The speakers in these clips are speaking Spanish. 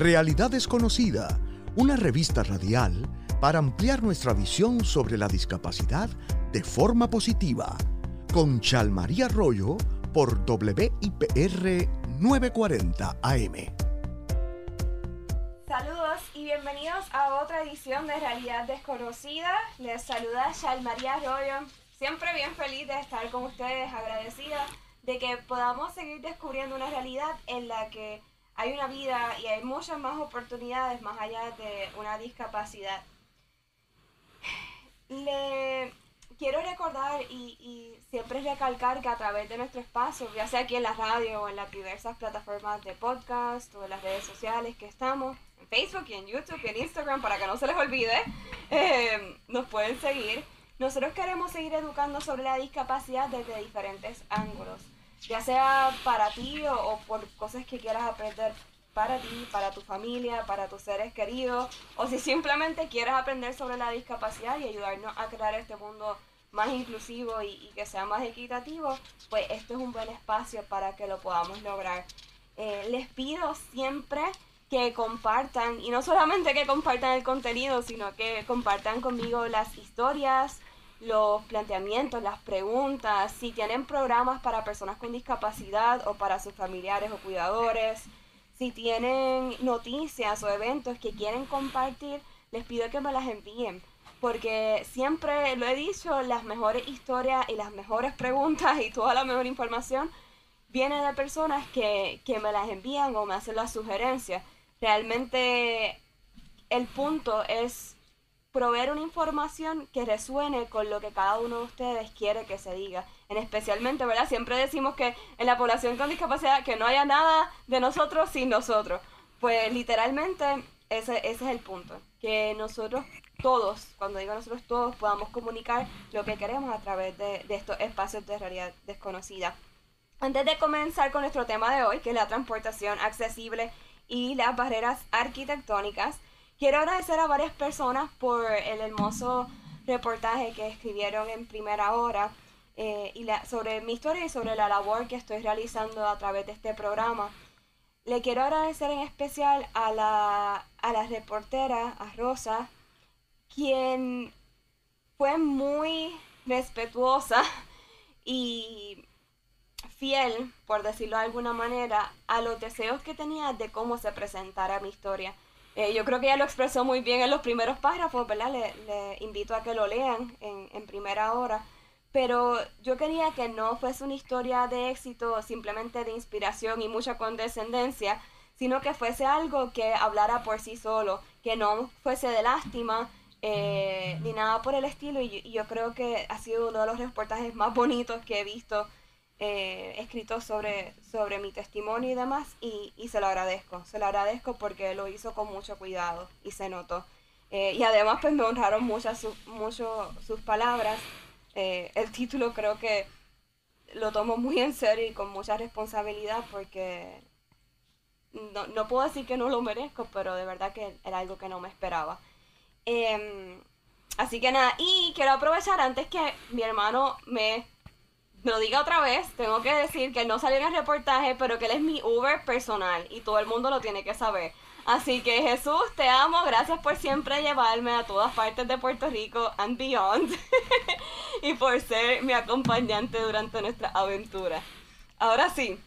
Realidad Desconocida, una revista radial para ampliar nuestra visión sobre la discapacidad de forma positiva. Con Chalmaría Arroyo por WIPR 940 AM. Saludos y bienvenidos a otra edición de Realidad Desconocida. Les saluda Chalmaría Arroyo. Siempre bien feliz de estar con ustedes, agradecida de que podamos seguir descubriendo una realidad en la que hay una vida y hay muchas más oportunidades más allá de una discapacidad. Le quiero recordar y, siempre recalcar que a través de nuestro espacio, ya sea aquí en la radio o en las diversas plataformas de podcast o en las redes sociales que estamos, en Facebook y en YouTube y en Instagram, para que no se les olvide, eh, nos pueden seguir. Nosotros queremos seguir educando sobre la discapacidad desde diferentes ángulos ya sea para ti o, por cosas que quieras aprender para ti, para tu familia, para tus seres queridos, o si simplemente quieres aprender sobre la discapacidad y ayudarnos a crear este mundo más inclusivo y, que sea más equitativo, pues esto es un buen espacio para que lo podamos lograr. Eh, les pido siempre que compartan, y no solamente que compartan el contenido, sino que compartan conmigo las historias, los planteamientos, las preguntas, si tienen programas para personas con discapacidad o para sus familiares o cuidadores, si tienen noticias o eventos que quieren compartir, les pido que me las envíen. Porque siempre lo he dicho, las mejores historias y las mejores preguntas y toda la mejor información viene de personas que, que me las envían o me hacen las sugerencias. Realmente el punto es proveer una información que resuene con lo que cada uno de ustedes quiere que se diga. En especialmente, ¿verdad? Siempre decimos que en la población con discapacidad que no haya nada de nosotros sin nosotros. Pues literalmente ese, ese es el punto. Que nosotros todos, cuando digo nosotros todos, podamos comunicar lo que queremos a través de, de estos espacios de realidad desconocida. Antes de comenzar con nuestro tema de hoy, que es la transportación accesible y las barreras arquitectónicas, Quiero agradecer a varias personas por el hermoso reportaje que escribieron en primera hora eh, y sobre mi historia y sobre la labor que estoy realizando a través de este programa. Le quiero agradecer en especial a la, a la reportera, a Rosa, quien fue muy respetuosa y fiel, por decirlo de alguna manera, a los deseos que tenía de cómo se presentara mi historia. Eh, yo creo que ella lo expresó muy bien en los primeros párrafos, ¿verdad? Le, invito a que lo lean en, en, primera hora. Pero yo quería que no fuese una historia de éxito, simplemente de inspiración y mucha condescendencia, sino que fuese algo que hablara por sí solo, que no fuese de lástima, eh, ni nada por el estilo. Y, y yo creo que ha sido uno de los reportajes más bonitos que he visto eh, escrito sobre, sobre mi testimonio y demás y, se lo agradezco, se lo agradezco porque lo hizo con mucho cuidado y se notó. Eh, y además pues me honraron mucho, mucho sus palabras. Eh, el título creo que lo tomo muy en serio y con mucha responsabilidad porque no, no puedo decir que no lo merezco, pero de verdad que era algo que no me esperaba. Em, así que nada, y quiero aprovechar antes que mi hermano me lo diga otra vez, tengo que decir que no salió en el reportaje, pero que él es mi Uber personal y todo el mundo lo tiene que saber. Así que Jesús, te amo, gracias por siempre llevarme a todas partes de Puerto Rico and beyond y por ser mi acompañante durante nuestra aventura. Ahora sí,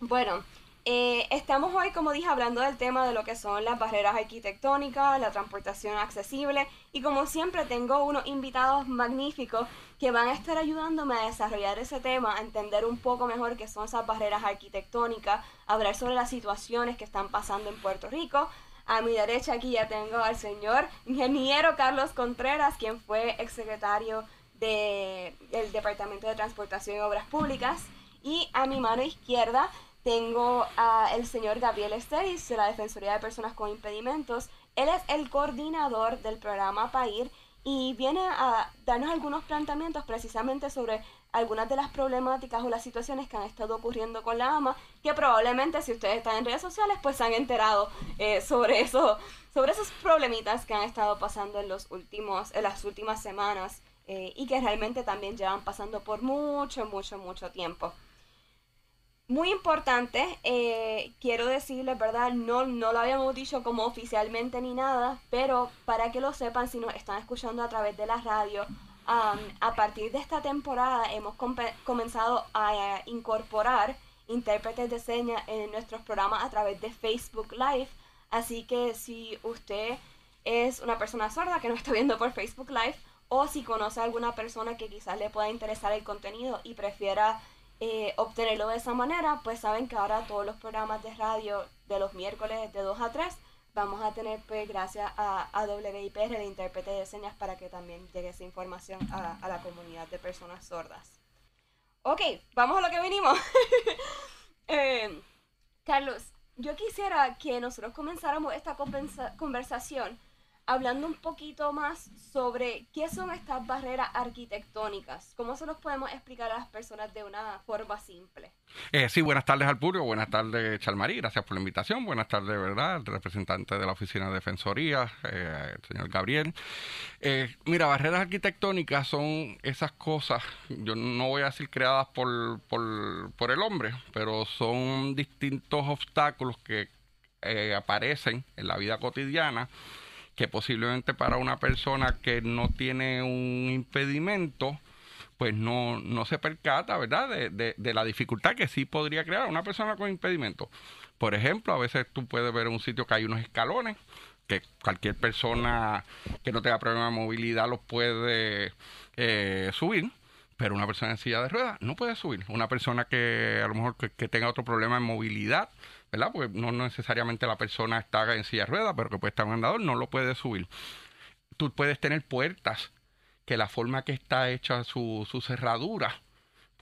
bueno, eh, estamos hoy, como dije, hablando del tema de lo que son las barreras arquitectónicas, la transportación accesible y como siempre tengo unos invitados magníficos que van a estar ayudándome a desarrollar ese tema, a entender un poco mejor qué son esas barreras arquitectónicas, hablar sobre las situaciones que están pasando en Puerto Rico. A mi derecha aquí ya tengo al señor ingeniero Carlos Contreras, quien fue exsecretario de, del Departamento de Transportación y Obras Públicas. Y a mi mano izquierda tengo al señor Gabriel Esteris de la Defensoría de Personas con Impedimentos. Él es el coordinador del programa PAIR y viene a darnos algunos planteamientos precisamente sobre algunas de las problemáticas o las situaciones que han estado ocurriendo con la AMA, que probablemente si ustedes están en redes sociales pues se han enterado eh, sobre eso, sobre esos problemitas que han estado pasando en los últimos, en las últimas semanas eh, y que realmente también llevan pasando por mucho, mucho, mucho tiempo. Muy importante, eh, quiero decirles, ¿verdad? No, no lo habíamos dicho como oficialmente ni nada, pero para que lo sepan, si nos están escuchando a través de la radio, a partir de esta temporada hemos comenzado a incorporar intérpretes de señas en nuestros programas a través de Facebook Live. Así que si usted es una persona sorda que nos está viendo por Facebook Live o si conoce a alguna persona que quizás le pueda interesar el contenido y prefiera eh, obtenerlo de esa manera, pues saben que ahora todos los programas de radio de los miércoles de 2 a 3 vamos a tener, pues gracias a, a WIPR, el intérprete de señas, para que también llegue esa información a, a la comunidad de personas sordas. Ok, vamos a lo que venimos. Eh, Carlos, yo quisiera que nosotros comenzáramos esta conversación hablando un poquito más sobre qué son estas barreras arquitectónicas. ¿Cómo se los podemos explicar a las personas de una forma simple? Eh, sí, buenas tardes al público, buenas tardes Chalmarí, gracias por la invitación, buenas tardes, ¿verdad? Representante de la Oficina de Defensoría, eh, el señor Gabriel. Eh, mira, barreras arquitectónicas son esas cosas, yo no voy a decir creadas por, por, por el hombre, pero son distintos obstáculos que aparecen en la vida cotidiana que posiblemente para una persona que no tiene un impedimento, pues no, no se percata, ¿verdad?, de, de, la dificultad que sí podría crear una persona con impedimento. Por ejemplo, a veces tú puedes ver un sitio que hay unos escalones, que cualquier persona que no tenga problema de movilidad los puede eh, subir, pero una persona en silla de ruedas no puede subir. Una persona que a lo mejor que tenga otro problema de movilidad, ¿verdad? Porque no necesariamente la persona está en silla de ruedas, pero que puede estar en andador, no lo puede subir. Tú puedes tener puertas que la forma que está hecha su, cerradura,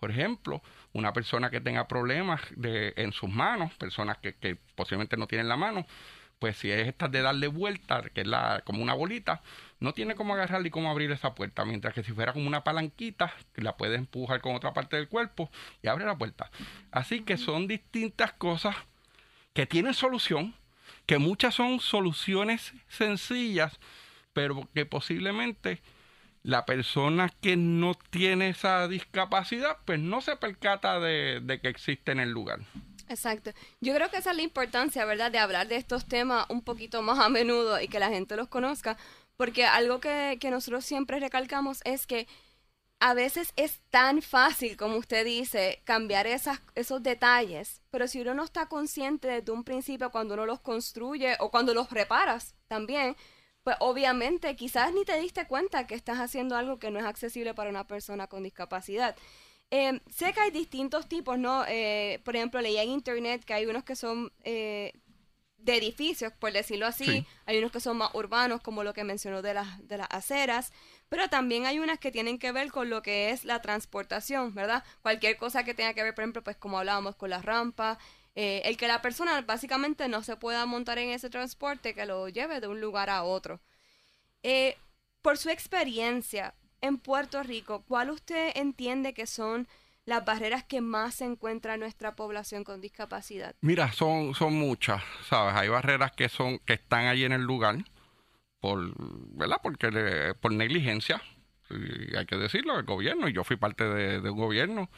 por ejemplo, una persona que tenga problemas de, en sus manos, personas que, posiblemente no tienen la mano, pues si es esta de darle vuelta, que es la, como una bolita, no tiene cómo agarrar y cómo abrir esa puerta, mientras que si fuera como una palanquita, la puede empujar con otra parte del cuerpo y abre la puerta. Así que son distintas cosas que tienen solución, que muchas son soluciones sencillas, pero que posiblemente la persona que no tiene esa discapacidad, pues no se percata de, que existe en el lugar. Exacto. Yo creo que esa es la importancia, ¿verdad?, de hablar de estos temas un poquito más a menudo y que la gente los conozca, porque algo que, que nosotros siempre recalcamos es que a veces es tan fácil, como usted dice, cambiar esas, esos detalles, pero si uno no está consciente desde un principio cuando uno los construye o cuando los reparas también, pues obviamente quizás ni te diste cuenta que estás haciendo algo que no es accesible para una persona con discapacidad. Eh, sé que hay distintos tipos, ¿no? Eh, por ejemplo, leí en internet que hay unos que son eh, de edificios, por decirlo así, hay unos que son más urbanos, como lo que mencionó de las, de las aceras, pero también hay unas que tienen que ver con lo que es la transportación, ¿verdad? Cualquier cosa que tenga que ver, por ejemplo, pues como hablábamos con las rampas, eh, el que la persona básicamente no se pueda montar en ese transporte que lo lleve de un lugar a otro. Eh, por su experiencia en Puerto Rico, ¿cuál usted entiende que son las barreras que más se encuentra en nuestra población con discapacidad? Mira, son, son muchas, ¿sabes? Hay barreras que son que están allí en el lugar por, ¿verdad? Porque por negligencia, hay que decirlo, el gobierno, y yo fui parte de, un gobierno.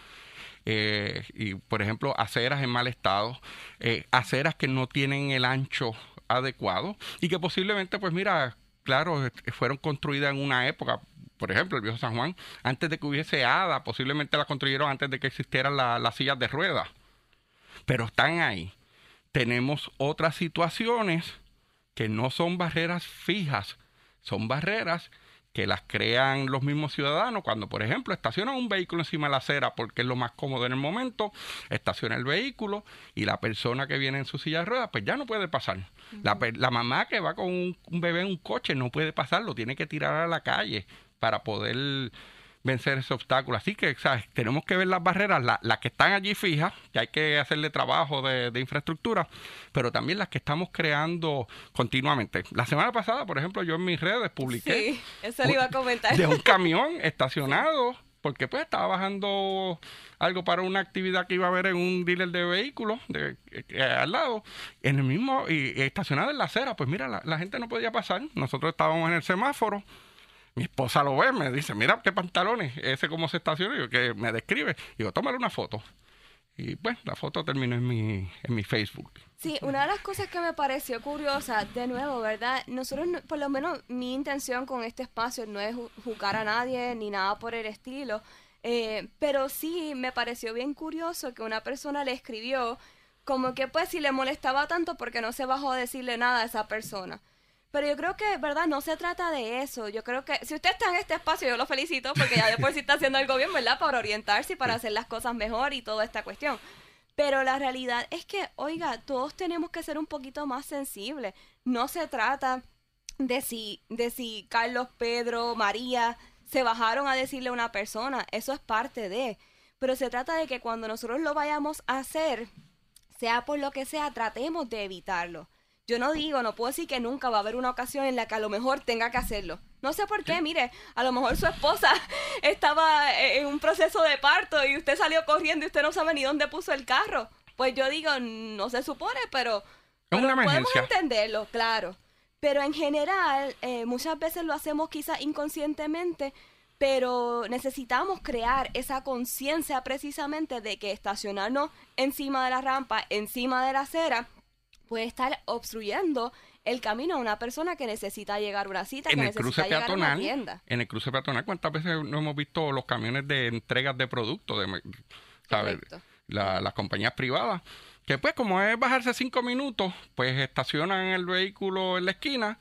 Eh, y por ejemplo, aceras en mal estado, eh, aceras que no tienen el ancho adecuado y que posiblemente, pues mira, claro, fueron construidas en una época, por ejemplo, el viejo San Juan, antes de que hubiese hada, posiblemente la construyeron antes de que existieran las sillas de ruedas, pero están ahí. Tenemos otras situaciones que no son barreras fijas, son barreras que las crean los mismos ciudadanos cuando, por ejemplo, estacionan un vehículo encima de la acera porque es lo más cómodo en el momento, estaciona el vehículo y la persona que viene en su silla de ruedas, pues ya no puede pasar. la, mamá que va con un, un, bebé en un coche no puede pasar, lo tiene que tirar a la calle para poder vencer ese obstáculo. Así que, ¿sabes? Tenemos que ver las barreras, las que están allí fijas, que hay que hacerle trabajo de, infraestructura, pero también las que estamos creando continuamente. La semana pasada, por ejemplo, yo en mis redes publiqué sí, eso le iba a comentar. de un camión estacionado, porque pues estaba bajando algo para una actividad que iba a haber en un dealer de vehículos de, eh, al lado, en el mismo, y, estacionado en la acera, pues mira, la, la gente no podía pasar, nosotros estábamos en el semáforo, mi esposa lo ve, me dice, mira qué pantalones, ese cómo se estaciona, yo que me describe. Digo, tómale una foto. Y pues la foto terminó en mi, en mi Facebook. Sí, una de las cosas que me pareció curiosa, de nuevo, ¿verdad? Nosotros, por lo menos mi intención con este espacio no es juzgar a nadie ni nada por el estilo, eh, pero sí me pareció bien curioso que una persona le escribió como que pues si le molestaba tanto porque no se bajó a decirle nada a esa persona. Pero yo creo que, ¿verdad? No se trata de eso. Yo creo que si usted está en este espacio, yo lo felicito porque ya después sí está haciendo algo bien, ¿verdad? Para orientarse y para hacer las cosas mejor y toda esta cuestión. Pero la realidad es que, oiga, todos tenemos que ser un poquito más sensibles. No se trata de si, de si Carlos, Pedro, María se bajaron a decirle a una persona. Eso es parte de. Pero se trata de que cuando nosotros lo vayamos a hacer, sea por lo que sea, tratemos de evitarlo. Yo no digo, no puedo decir que nunca va a haber una ocasión en la que a lo mejor tenga que hacerlo. No sé por qué, mire, a lo mejor su esposa estaba en un proceso de parto y usted salió corriendo y usted no sabe ni dónde puso el carro. Pues yo digo, no se supone, pero, una podemos entenderlo, claro. Pero en general, eh, muchas veces lo hacemos quizás inconscientemente, pero necesitamos crear esa conciencia precisamente de que estacionarnos encima de la rampa, encima de la acera, puede estar obstruyendo el camino a una persona que necesita llegar a una cita, en que el necesita cruce llegar peatonal, a una tienda. En el cruce peatonal, ¿cuántas veces no hemos visto los camiones de entregas de productos, de, ¿sabes? las compañías privadas? Que pues como es bajarse cinco minutos, pues estacionan el vehículo en la esquina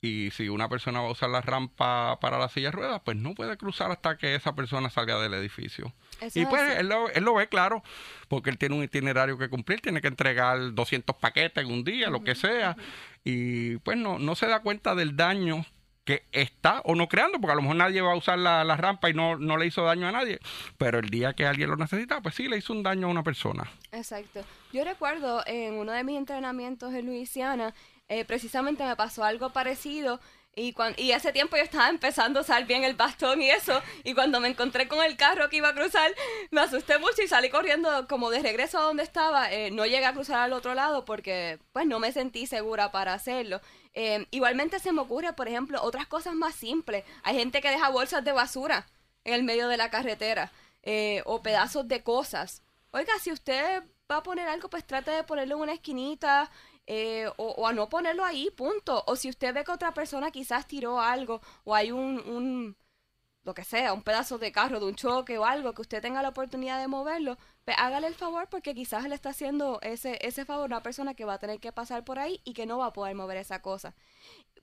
y si una persona va a usar la rampa para la silla de ruedas, pues no puede cruzar hasta que esa persona salga del edificio. y pues él lo, él lo, ve claro, porque él tiene un itinerario que cumplir, tiene que entregar 200 paquetes en un día, lo que sea, y pues no, no se da cuenta del daño que está o no creando, porque a lo mejor nadie va a usar la, la, rampa y no, no le hizo daño a nadie, pero el día que alguien lo necesita, pues sí le hizo un daño a una persona. Exacto. Yo recuerdo en uno de mis entrenamientos en Luisiana, eh, precisamente me pasó algo parecido. Y, cuando, y ese tiempo yo estaba empezando a usar bien el bastón y eso. Y cuando me encontré con el carro que iba a cruzar, me asusté mucho y salí corriendo como de regreso a donde estaba. Eh, no llegué a cruzar al otro lado porque pues no me sentí segura para hacerlo. Eh, igualmente se me ocurre, por ejemplo, otras cosas más simples. Hay gente que deja bolsas de basura en el medio de la carretera o pedazos de cosas. Oiga, si usted va a poner algo, pues trate de ponerlo en una esquinita eh, o, a no ponerlo ahí, punto. O si usted ve que otra persona quizás tiró algo o hay un, un, lo que sea, un pedazo de carro, de un choque o algo, que usted tenga la oportunidad de moverlo, pues hágale el favor porque quizás le está haciendo ese, ese favor a una persona que va a tener que pasar por ahí y que no va a poder mover esa cosa.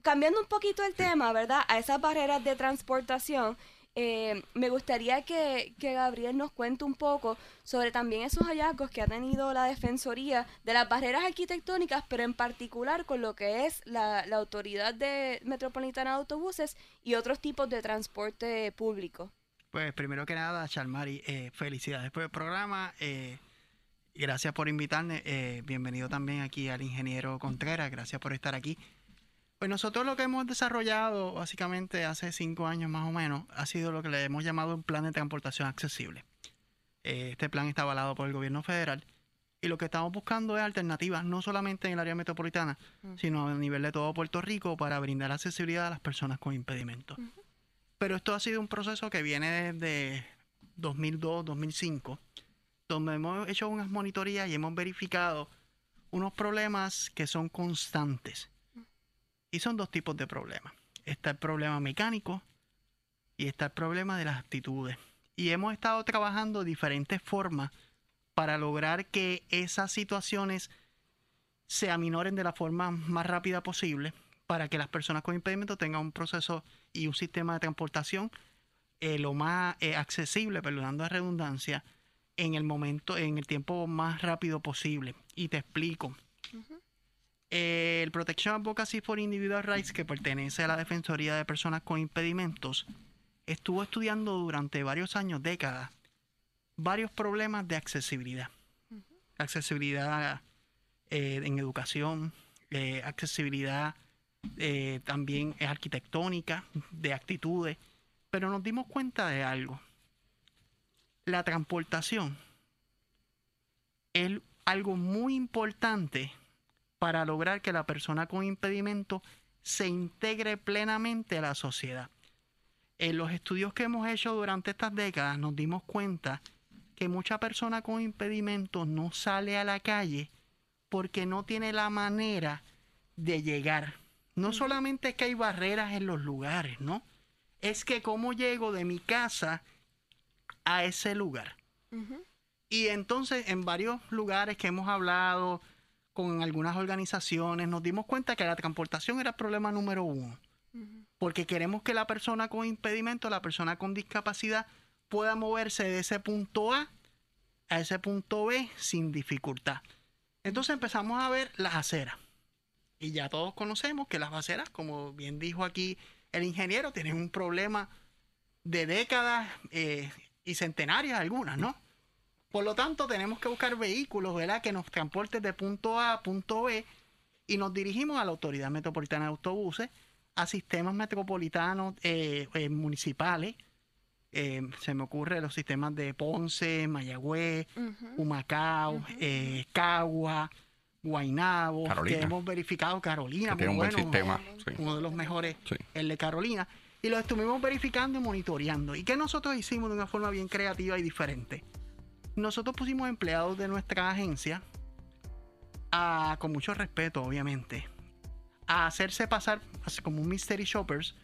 Cambiando un poquito el tema, ¿verdad? A esas barreras de transportación, eh, me gustaría que, Gabriel nos cuente un poco sobre también esos hallazgos que ha tenido la Defensoría de las barreras arquitectónicas, pero en particular con lo que es la, Autoridad de Metropolitana de Autobuses y otros tipos de transporte público. Pues primero que nada, Charmari, eh, felicidades por el programa. Eh, gracias por invitarme. Eh, bienvenido también aquí al ingeniero Contreras. Gracias por estar aquí. Pues nosotros lo que hemos desarrollado básicamente hace cinco años más o menos ha sido lo que le hemos llamado un plan de transportación accesible. Eh, este plan está avalado por el gobierno federal y lo que estamos buscando es alternativas no solamente en el área metropolitana, sino a nivel de todo Puerto Rico para brindar accesibilidad a las personas con impedimentos. Pero esto ha sido un proceso que viene desde 2002-2005, donde hemos hecho unas monitorías y hemos verificado unos problemas que son constantes y son dos tipos de problemas. Está el problema mecánico y está el problema de las actitudes. Y hemos estado trabajando diferentes formas para lograr que esas situaciones se aminoren de la forma más rápida posible para que las personas con impedimento tengan un proceso y un sistema de transportación eh, lo más eh, accesible, perdonando la redundancia, en el momento, en el tiempo más rápido posible. Y te explico el Protection Advocacy for Individual Rights, que pertenece a la Defensoría de Personas con Impedimentos, estuvo estudiando durante varios años, décadas, varios problemas de accesibilidad. Accesibilidad eh, en educación, eh, accesibilidad eh, también arquitectónica, de actitudes, pero nos dimos cuenta de algo. La transportación es algo muy importante para lograr que la persona con impedimento se integre plenamente a la sociedad. En los estudios que hemos hecho durante estas décadas nos dimos cuenta que mucha persona con impedimentos no sale a la calle porque no tiene la manera de llegar. No solamente es que hay barreras en los lugares, ¿no? Es que cómo llego de mi casa a ese lugar. Y entonces en varios lugares que hemos hablado con algunas organizaciones nos dimos cuenta que la transportación era el problema número uno. Porque queremos que la persona con impedimento, la persona con discapacidad, pueda moverse de ese punto A a ese punto B sin dificultad. Entonces empezamos a ver las aceras. Y ya todos conocemos que las aceras, como bien dijo aquí el ingeniero, tienen un problema de décadas eh, y centenarias algunas, ¿no? Por lo tanto, tenemos que buscar vehículos, ¿verdad?, que nos transporten de punto A a punto B y nos dirigimos a la Autoridad Metropolitana de Autobuses, a sistemas metropolitanos eh, eh, municipales. se me ocurre los sistemas de Ponce, Mayagüez, Humacao, Cagua, Guainabo, que hemos verificado Carolina, tiene un buen sistema, uno de los mejores, el de Carolina, y lo estuvimos verificando y monitoreando. ¿Y qué nosotros hicimos de una forma bien creativa y diferente? Nosotros pusimos empleados de nuestra agencia, a, con mucho respeto obviamente, a hacerse pasar como un mystery shoppers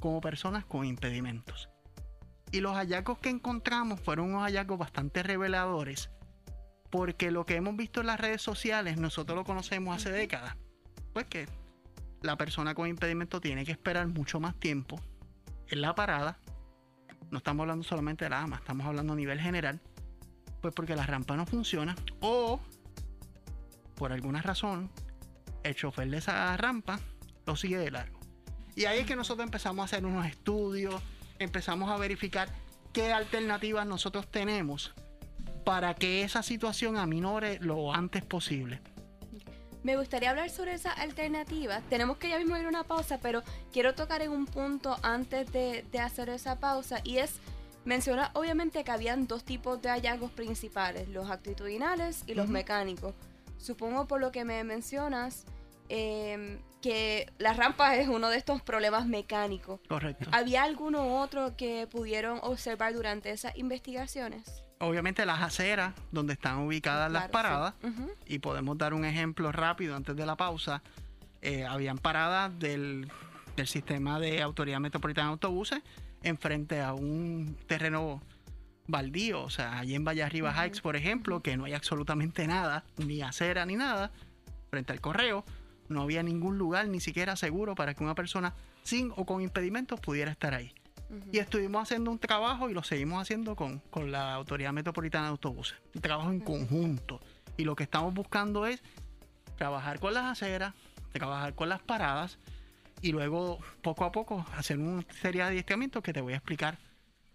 como personas con impedimentos. Y los hallazgos que encontramos fueron unos hallazgos bastante reveladores porque lo que hemos visto en las redes sociales, nosotros lo conocemos hace décadas. Pues que la persona con impedimento tiene que esperar mucho más tiempo en la parada. No estamos hablando solamente de la AMA, estamos hablando a nivel general. Pues porque la rampa no funciona o por alguna razón el chofer de esa rampa lo sigue de largo. Y ahí es que nosotros empezamos a hacer unos estudios, empezamos a verificar qué alternativas nosotros tenemos para que esa situación aminore lo antes posible. Me gustaría hablar sobre esa alternativa. Tenemos que ya mismo ir a una pausa, pero quiero tocar en un punto antes de, hacer esa pausa y es menciona obviamente que habían dos tipos de hallazgos principales, los actitudinales y los mecánicos. Supongo por lo que me mencionas em, que la rampa es uno de estos problemas mecánicos. Correcto. ¿Había alguno otro que pudieron observar durante esas investigaciones? obviamente las aceras donde están ubicadas las paradas y podemos dar un ejemplo rápido antes de la pausa. Eh, habían paradas del, sistema de Autoridad Metropolitana de Autobuses enfrente a un terreno baldío, o sea, allí en Valle Arriba Heights, por ejemplo, que no hay absolutamente nada, ni acera ni nada, frente al correo, no había ningún lugar ni siquiera seguro para que una persona sin o con impedimentos pudiera estar ahí. Y estuvimos haciendo un trabajo y lo seguimos haciendo con, la Autoridad Metropolitana de Autobuses. Un trabajo en conjunto. Y lo que estamos buscando es trabajar con las aceras, trabajar con las paradas y luego poco a poco hacer una serie de adiestramientos que te voy a explicar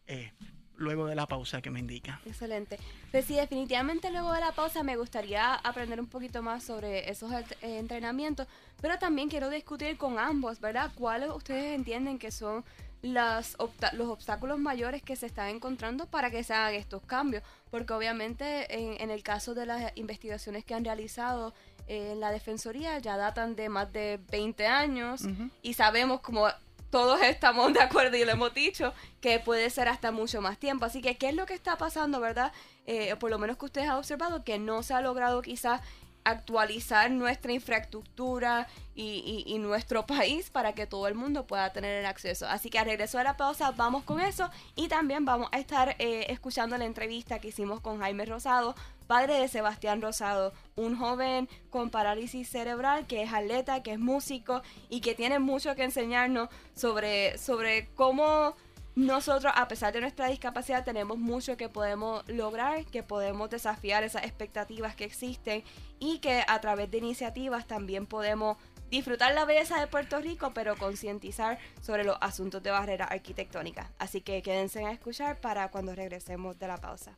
eh, luego de la pausa que me indica. Excelente. Pues sí, definitivamente luego de la pausa me gustaría aprender un poquito más sobre esos eh, entrenamientos, pero también quiero discutir con ambos, ¿verdad? ¿Cuáles ustedes entienden que son las los obstáculos mayores que se están encontrando para que se hagan estos cambios. Porque obviamente en, en el caso de las investigaciones que han realizado en la Defensoría ya datan de más de 20 años y sabemos como todos estamos de acuerdo y lo hemos dicho, que puede ser hasta mucho más tiempo. Así que, ¿qué es lo que está pasando, verdad? Eh, por lo menos que ustedes han observado, que no se ha logrado quizás actualizar nuestra infraestructura y, nuestro país para que todo el mundo pueda tener el acceso. Así que a regreso de la pausa vamos con eso y también vamos a estar eh, escuchando la entrevista que hicimos con Jaime Rosado, padre de Sebastián Rosado, un joven con parálisis cerebral que es atleta, que es músico y que tiene mucho que enseñarnos sobre, sobre cómo nosotros, a pesar de nuestra discapacidad, tenemos mucho que podemos lograr, que podemos desafiar esas expectativas que existen y que a través de iniciativas también podemos disfrutar la belleza de Puerto Rico, pero concientizar sobre los asuntos de barrera arquitectónica. Así que quédense a escuchar para cuando regresemos de la pausa.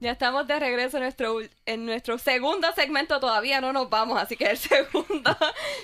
Ya estamos de regreso en nuestro, en nuestro segundo segmento. Todavía no nos vamos, así que el segundo.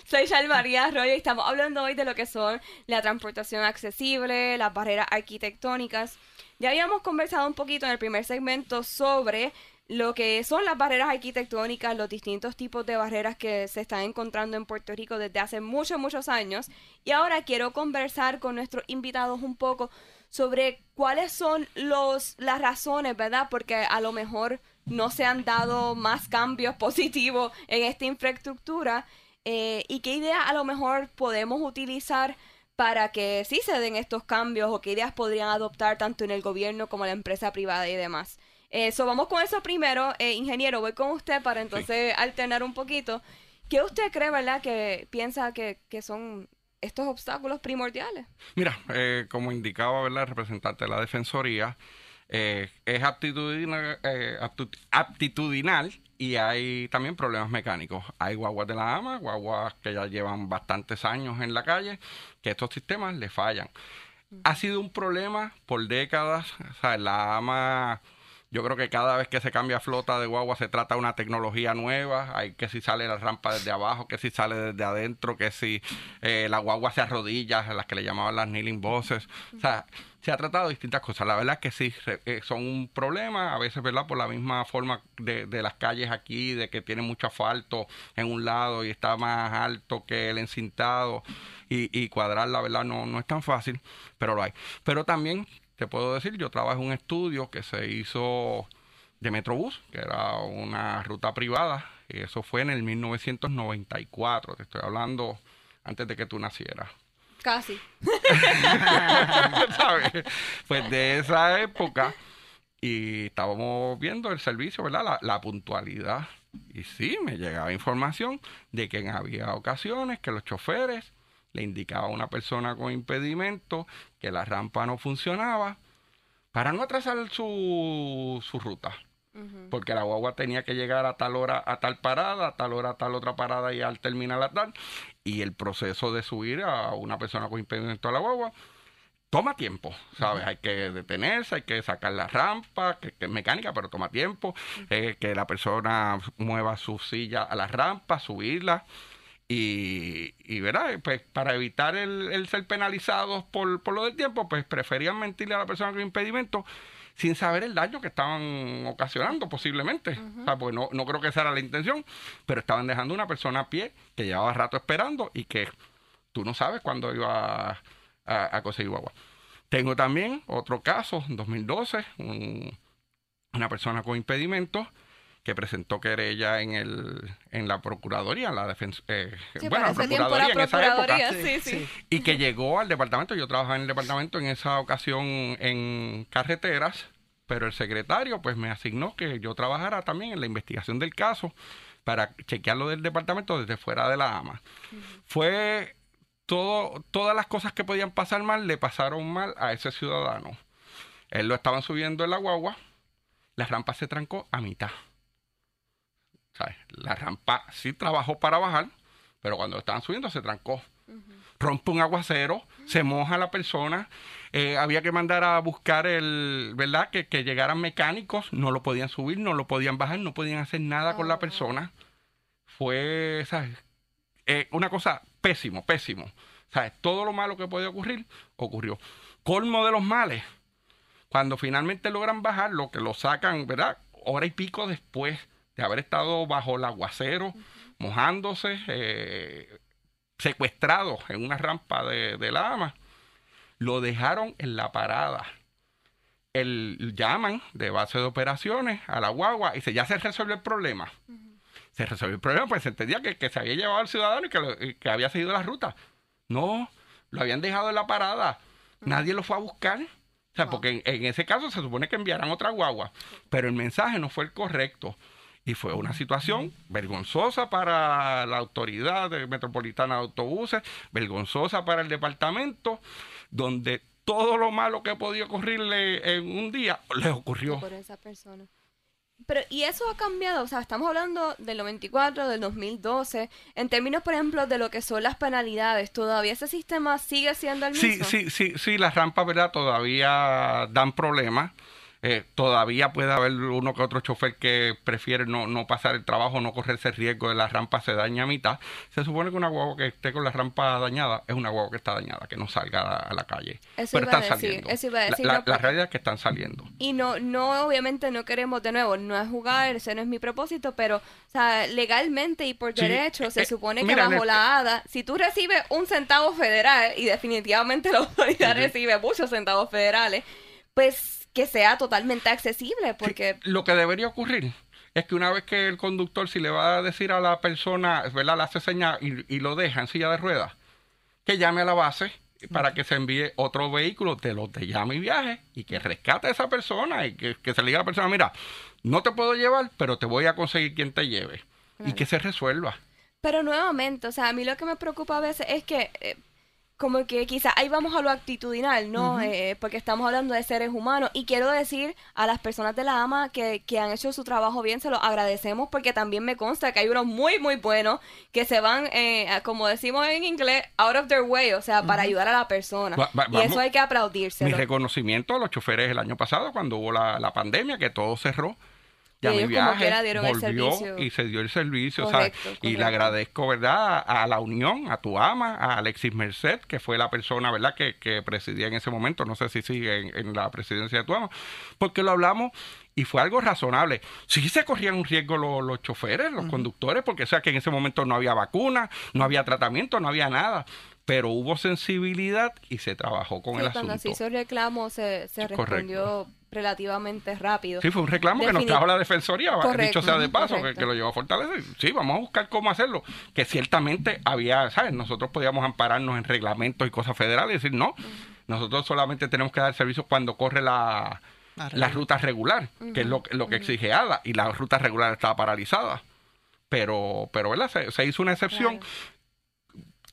Soy Shal María Arroyo y estamos hablando hoy de lo que son la transportación accesible, las barreras arquitectónicas. Ya habíamos conversado un poquito en el primer segmento sobre lo que son las barreras arquitectónicas, los distintos tipos de barreras que se están encontrando en Puerto Rico desde hace muchos, muchos años. Y ahora quiero conversar con nuestros invitados un poco sobre cuáles son los, las razones, ¿verdad? Porque a lo mejor no se han dado más cambios positivos en esta infraestructura eh, y qué ideas a lo mejor podemos utilizar para que sí se den estos cambios o qué ideas podrían adoptar tanto en el gobierno como en la empresa privada y demás. Eso, eh, vamos con eso primero. Eh, ingeniero, voy con usted para entonces alternar un poquito. ¿Qué usted cree, verdad, que piensa que, son estos obstáculos primordiales? Mira, eh, como indicaba ¿verdad? el representante de la Defensoría, es aptitudinal, aptitudinal y hay también problemas mecánicos. Hay guaguas de la AMA, guaguas que ya llevan bastantes años en la calle, que estos sistemas le fallan. Ha sido un problema por décadas. O sea, la AMA yo creo que cada vez que se cambia flota de guagua se trata de una tecnología nueva. Hay que si sale la rampa desde abajo, que si sale desde adentro, que si eh, la guagua se arrodilla, las que le llamaban las kneeling bosses. O sea, se ha tratado distintas cosas. La verdad es que sí, eh, son un problema, a veces, ¿verdad? Por la misma forma de, de, las calles aquí, de que tiene mucho asfalto en un lado y está más alto que el encintado y, y cuadrar, la verdad, no, no es tan fácil, pero lo hay. Pero también te puedo decir, yo trabajo en un estudio que se hizo de Metrobús, que era una ruta privada, y eso fue en el 1994, te estoy hablando antes de que tú nacieras. Casi. Pues de esa época, y estábamos viendo el servicio, ¿verdad? La, la puntualidad. Y sí, me llegaba información de que había ocasiones que los choferes le indicaba a una persona con impedimento que la rampa no funcionaba para no atrasar su, su ruta. Porque la guagua tenía que llegar a tal hora a tal parada, a tal hora a tal otra parada y al terminar la tal. Y el proceso de subir a una persona con impedimento a la guagua toma tiempo, ¿sabes? Hay que detenerse, hay que sacar la rampa, que, es mecánica, pero toma tiempo. Eh, que la persona mueva su silla a la rampa, subirla. Y, y ¿verdad? Pues para evitar el, ser penalizados por, por, lo del tiempo, pues preferían mentirle a la persona con impedimento sin saber el daño que estaban ocasionando posiblemente. pues no, no creo que esa era la intención, pero estaban dejando una persona a pie que llevaba rato esperando y que tú no sabes cuándo iba a, a, conseguir agua. Tengo también otro caso, en 2012, una persona con impedimento que presentó querella en el en la procuraduría, la defensa, eh, bueno, la procuraduría en esa época, y que llegó al departamento. Yo trabajaba en el departamento en esa ocasión en carreteras, pero el secretario pues me asignó que yo trabajara también en la investigación del caso para chequearlo del departamento desde fuera de la AMA. Fue todo, todas las cosas que podían pasar mal le pasaron mal a ese ciudadano. Él lo estaban subiendo en la guagua, la rampa se trancó a mitad. La rampa sí trabajó para bajar, pero cuando estaban subiendo se trancó. Rompe un aguacero, se moja la persona. Eh, había que mandar a buscar el, ¿verdad? Que, llegaran mecánicos, no lo podían subir, no lo podían bajar, no podían hacer nada con la oh. persona. Fue, ¿sabes? Eh, una cosa pésimo, pésimo. ¿Sabes? Todo lo malo que podía ocurrir, ocurrió. Colmo de los males. Cuando finalmente logran bajar, lo que lo sacan, ¿verdad? Hora y pico después de haber estado bajo el aguacero, mojándose, eh, secuestrado en una rampa de, de lama, lo dejaron en la parada. El, llaman de base de operaciones a la guagua y dice, ya se resuelve el problema. Se resolvió el problema, pues se entendía que, se había llevado al ciudadano y que, había seguido la ruta. No, lo habían dejado en la parada. Nadie lo fue a buscar. O sea, porque en, en, ese caso se supone que enviaran otra guagua. Pero el mensaje no fue el correcto. Y fue una situación vergonzosa para la autoridad metropolitana de autobuses, vergonzosa para el departamento, donde todo lo malo que podía ocurrirle en un día le ocurrió. Por esa persona. Pero, ¿y eso ha cambiado? O sea, estamos hablando del 94, del 2012. En términos, por ejemplo, de lo que son las penalidades, ¿todavía ese sistema sigue siendo el mismo? Sí, sí, sí, sí, las rampas, ¿verdad? Todavía dan problemas. Eh, todavía puede haber uno que otro chofer que prefiere no, no pasar el trabajo, no correrse el riesgo de la rampa se daña a mitad. Se supone que una guagua que esté con la rampa dañada es una guagua que está dañada, que no salga a la, calle. Eso Pero iba a están decir, saliendo. eso iba a decir, la, no, la porque- realidad es que están saliendo. Y no, no, obviamente no queremos, de nuevo, no es jugar, ese no es mi propósito, pero, o sea, legalmente y por Sí, derecho se eh, supone que mira, bajo el- la ADA, si tú recibes un centavo federal, y definitivamente la autoridad recibe muchos centavos federales, pues que sea totalmente accesible, porque... Sí, lo que debería ocurrir es que una vez que el conductor, si le va a decir a la persona, ¿verdad? Le hace señal y, y lo deja en silla de ruedas, que llame a la base para que se envíe otro vehículo de los de llame y viaje y que rescate a esa persona y que, que se le diga a la persona, mira, no te puedo llevar, pero te voy a conseguir quien te lleve. Y que se resuelva. Pero nuevamente, o sea, a mí lo que me preocupa a veces es que, eh, como que quizás ahí vamos a lo actitudinal, ¿no? Eh, porque estamos hablando de seres humanos. Y quiero decir a las personas de la AMA que, que han hecho su trabajo bien, se lo agradecemos porque también me consta que hay unos muy, muy buenos que se van, eh, como decimos en inglés, out of their way, o sea, para ayudar a la persona. Va- va- y vamos- eso hay que Mi aplaudírselo. reconocimiento a los choferes el año pasado, cuando hubo la, la pandemia, que todo cerró. Y Ya mi viaje volvió y se dio el servicio, Correcto, ¿sabes? Y le agradezco, ¿verdad? A, a la Unión, a tu ama, a Alexis Merced, que fue la persona, ¿verdad? Que, que presidía en ese momento, no sé si sigue en, en la presidencia de tu ama, porque lo hablamos y fue algo razonable. Sí se corrían un riesgo los, los choferes, los conductores, porque o sea que en ese momento no había vacuna, no había tratamiento, no había nada. Pero hubo sensibilidad y se trabajó con Sí, el cuando se asunto. hizo el reclamo se, se Correcto. Relativamente rápido. Sí, fue un reclamo que nos trajo la Defensoría, Correcto, dicho sea de paso, que, lo llevó a Fortaleza. y Sí, vamos a buscar cómo hacerlo. Que ciertamente había, ¿sabes? Nosotros podíamos ampararnos en reglamentos y cosas federales y decir, no, nosotros solamente tenemos que dar servicios cuando corre la, La ruta regular, que es lo, lo que exige ADA, y la ruta regular estaba paralizada. Pero, pero ¿verdad? Se, se hizo una excepción. Claro.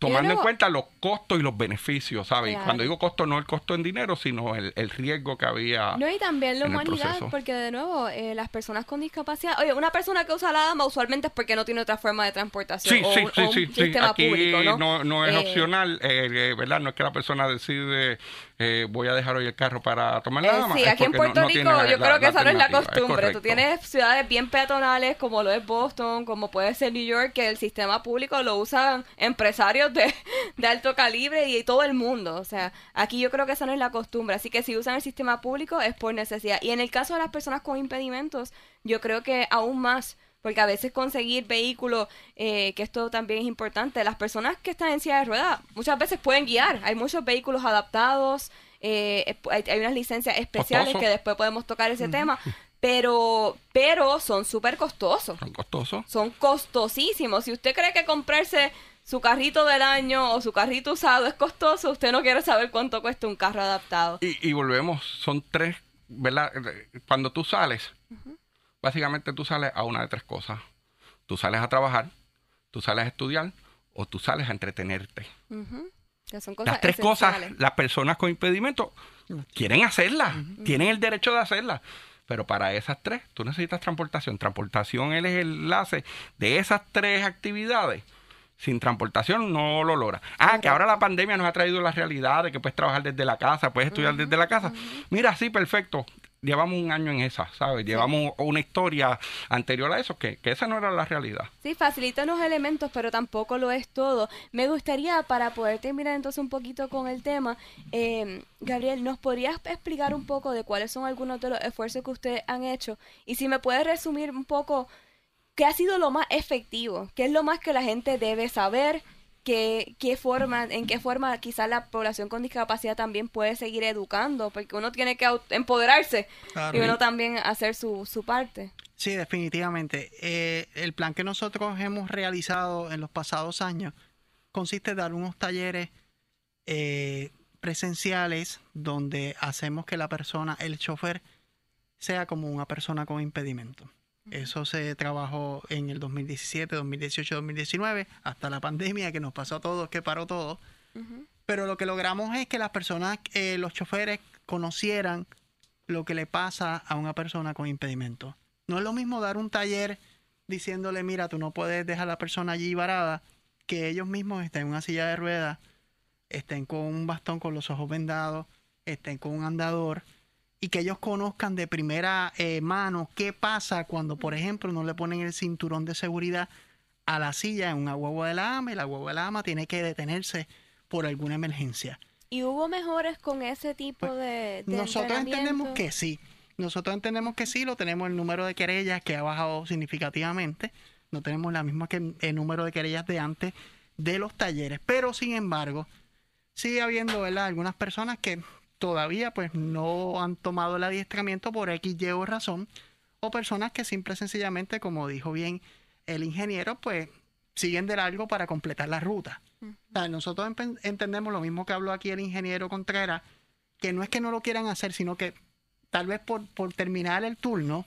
Tomando en cuenta los costos y los beneficios, ¿sabes? Y Claro. Cuando digo costo, no el costo en dinero, sino el, el riesgo que había. No, y también la humanidad, porque de nuevo, eh, las personas con discapacidad, oye, una persona que usa la dama usualmente es porque no tiene otra forma de transportación Sí, o, sí, un- sí, un sí, sistema Aquí público, ¿no? no, no es Eh, opcional, eh, eh, ¿verdad? No es que la persona decide, eh, voy a dejar hoy el carro para tomar la Eh, sí, aquí en Puerto no Rico yo la- creo que esa no es la alternativa, es costumbre. Tú tienes ciudades bien peatonales como lo es Boston, como puede ser New York, que el sistema público lo usan empresarios de, de alto calibre y todo el mundo. O sea, aquí yo creo que esa no es la costumbre. Así que si usan el sistema público es por necesidad. Y en el caso de las personas con impedimentos, yo creo que aún más. Porque a veces conseguir vehículos, eh, que esto también es importante, las personas que están en silla de ruedas muchas veces pueden guiar. Hay muchos vehículos adaptados, eh, hay, hay unas licencias especiales Costoso. que después podemos tocar ese tema, pero, pero son súper costosos. Son costosos. Son costosísimos. Si usted cree que comprarse su carrito del año o su carrito usado es costoso, usted no quiere saber cuánto cuesta un carro adaptado. Y, y volvemos, son tres, ¿verdad? Cuando tú sales, básicamente tú sales a una de tres cosas. Tú sales a trabajar, tú sales a estudiar o tú sales a entretenerte. Ujú. Que son cosas Las tres cosas, las personas con impedimento quieren hacerlas, tienen el derecho de hacerlas. Pero para esas tres, tú necesitas transportación. Transportación es el enlace de esas tres actividades. Sin transportación no lo logra. Ah, que ahora la pandemia nos ha traído la realidad de que puedes trabajar desde la casa, puedes estudiar desde la casa. Mira, sí, perfecto. Llevamos un año en esa, ¿sabes? Llevamos una historia anterior a eso, que, que esa no era la realidad. Sí, facilita unos elementos, pero tampoco lo es todo. Me gustaría, para poder terminar entonces un poquito con el tema, eh, Gabriel, ¿nos podrías explicar un poco de cuáles son algunos de los esfuerzos que ustedes han hecho? Y si me puedes resumir un poco qué ha sido lo más efectivo, qué es lo más que la gente debe saber, qué, qué forma, en qué forma quizás la población con discapacidad también puede seguir educando, porque uno tiene que empoderarse Claro. y uno también hacer su, su parte. Sí, definitivamente. Eh, el plan que nosotros hemos realizado en los pasados años consiste en dar unos talleres eh, presenciales donde hacemos que la persona, el chofer, sea como una persona con impedimento. Eso se trabajó en el 2017, 2018, 2019, hasta la pandemia que nos pasó a todos, que paró todo. Pero lo que logramos es que las personas, eh, los choferes, conocieran lo que le pasa a una persona con impedimento. No es lo mismo dar un taller diciéndole, mira, tú no puedes dejar a la persona allí varada, que ellos mismos estén en una silla de ruedas, estén con un bastón con los ojos vendados, estén con un andador y que ellos conozcan de primera eh, mano qué pasa cuando, por ejemplo, no le ponen el cinturón de seguridad a la silla en una guagua de la ama y la guagua de la ama tiene que detenerse por alguna emergencia. ¿Y hubo mejores con ese tipo pues, de, de Nosotros entendemos que sí. Nosotros entendemos que sí, lo tenemos el número de querellas que ha bajado significativamente. No tenemos la misma que el número de querellas de antes de los talleres. Pero sin embargo, sigue habiendo algunas personas que todavía pues no han tomado el adiestramiento por X, Y o razón. O personas que simple y sencillamente, como dijo bien el ingeniero, pues siguen de largo para completar la ruta. nosotros entendemos lo mismo que habló aquí el ingeniero Contreras, que no es que no lo quieran hacer, sino que tal vez por, por terminar el turno,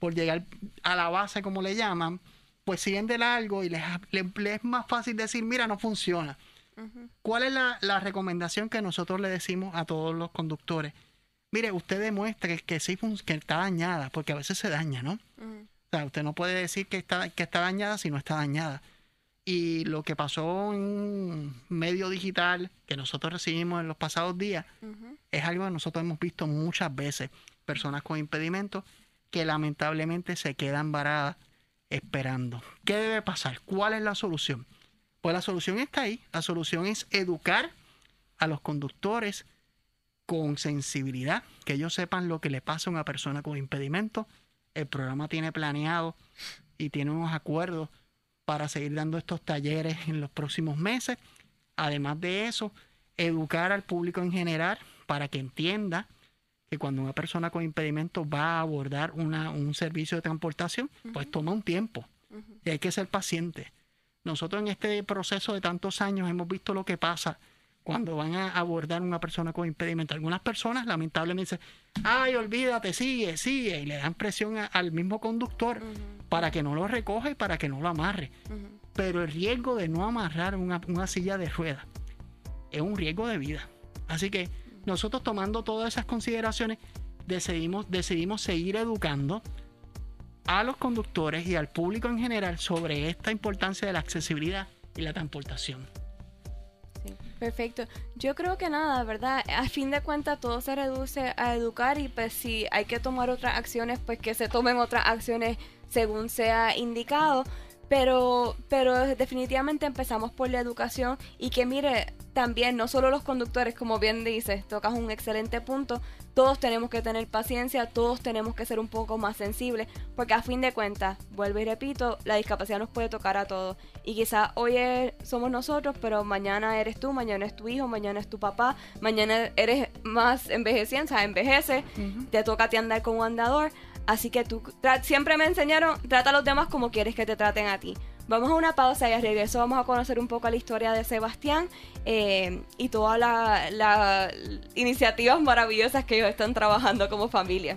por llegar a la base, como le llaman, pues siguen de largo y les, es más fácil decir, mira, no funciona. ¿Cuál es la, recomendación que nosotros le decimos a todos los conductores? Mire, usted demuestre que sí que está dañada, porque a veces se daña, ¿no? O sea, usted no puede decir que está, que está dañada si no está dañada. Y lo que pasó en un medio digital que nosotros recibimos en los pasados días es algo que nosotros hemos visto muchas veces. Personas con impedimentos que lamentablemente se quedan varadas esperando. ¿Qué debe pasar? ¿Cuál es la solución? Pues la solución está ahí. La solución es educar a los conductores con sensibilidad, que ellos sepan lo que le pasa a una persona con impedimento. El programa tiene planeado y tiene unos acuerdos para seguir dando estos talleres en los próximos meses. Además de eso, educar al público en general para que entienda que cuando una persona con impedimento va a abordar un servicio de transportación, pues toma un tiempo y hay que ser paciente. Nosotros en este proceso de tantos años hemos visto lo que pasa cuando van a abordar una persona con impedimento. Algunas personas lamentablemente dicen, ay, olvídate, sigue, sigue, y le dan presión al mismo conductor para que no lo recoja y para que no lo amarre. Pero el riesgo de no amarrar una, silla de ruedas es un riesgo de vida. Así que nosotros tomando todas esas consideraciones, decidimos, decidimos seguir educando a los conductores y al público en general sobre esta importancia de la accesibilidad y la transportación. Perfecto. Yo creo que nada, ¿verdad? A fin de cuentas todo se reduce a educar y pues si hay que tomar otras acciones, pues que se tomen otras acciones según sea indicado. Pero, pero definitivamente empezamos por la educación y que mire, también no solo los conductores, como bien dices, tocas un excelente punto, todos tenemos que tener paciencia, todos tenemos que ser un poco más sensibles, porque a fin de cuentas, vuelvo y repito, la discapacidad nos puede tocar a todos. Y quizás hoy somos nosotros, pero mañana eres tú, mañana es tu hijo, mañana es tu papá, mañana eres más envejeciente, o sea, envejece, te toca a ti andar con un andador. Así que tú siempre me enseñaron, trata a los demás como quieres que te traten a ti. Vamos a una pausa y al regreso vamos a conocer un poco la historia de Sebastián eh, y todas las iniciativas maravillosas que ellos están trabajando como familia.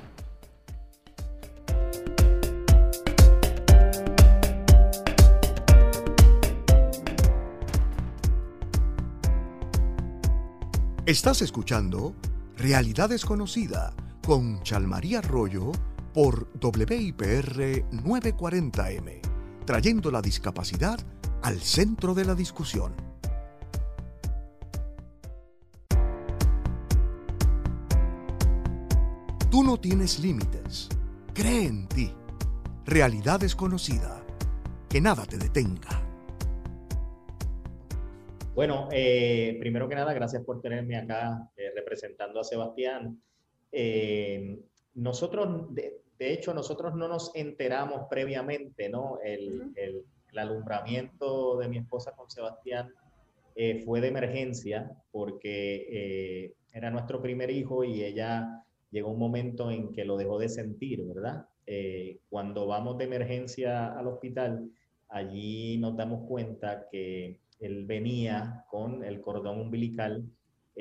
Estás escuchando Realidad Desconocida con Chalmaría Arroyo por WIPR 940M trayendo la discapacidad al centro de la discusión. Tú no tienes límites. Cree en ti. Realidad desconocida. Que nada te detenga. Bueno, eh, primero que nada, gracias por tenerme acá eh, representando a Sebastián. Eh, nosotros, de hecho, nosotros no nos enteramos previamente, ¿no? El, el, alumbramiento de mi esposa con Sebastián eh, fue de emergencia porque eh, era nuestro primer hijo y ella llegó un momento en que lo dejó de sentir, ¿verdad? Eh, cuando vamos de emergencia al hospital, allí nos damos cuenta que él venía con el cordón umbilical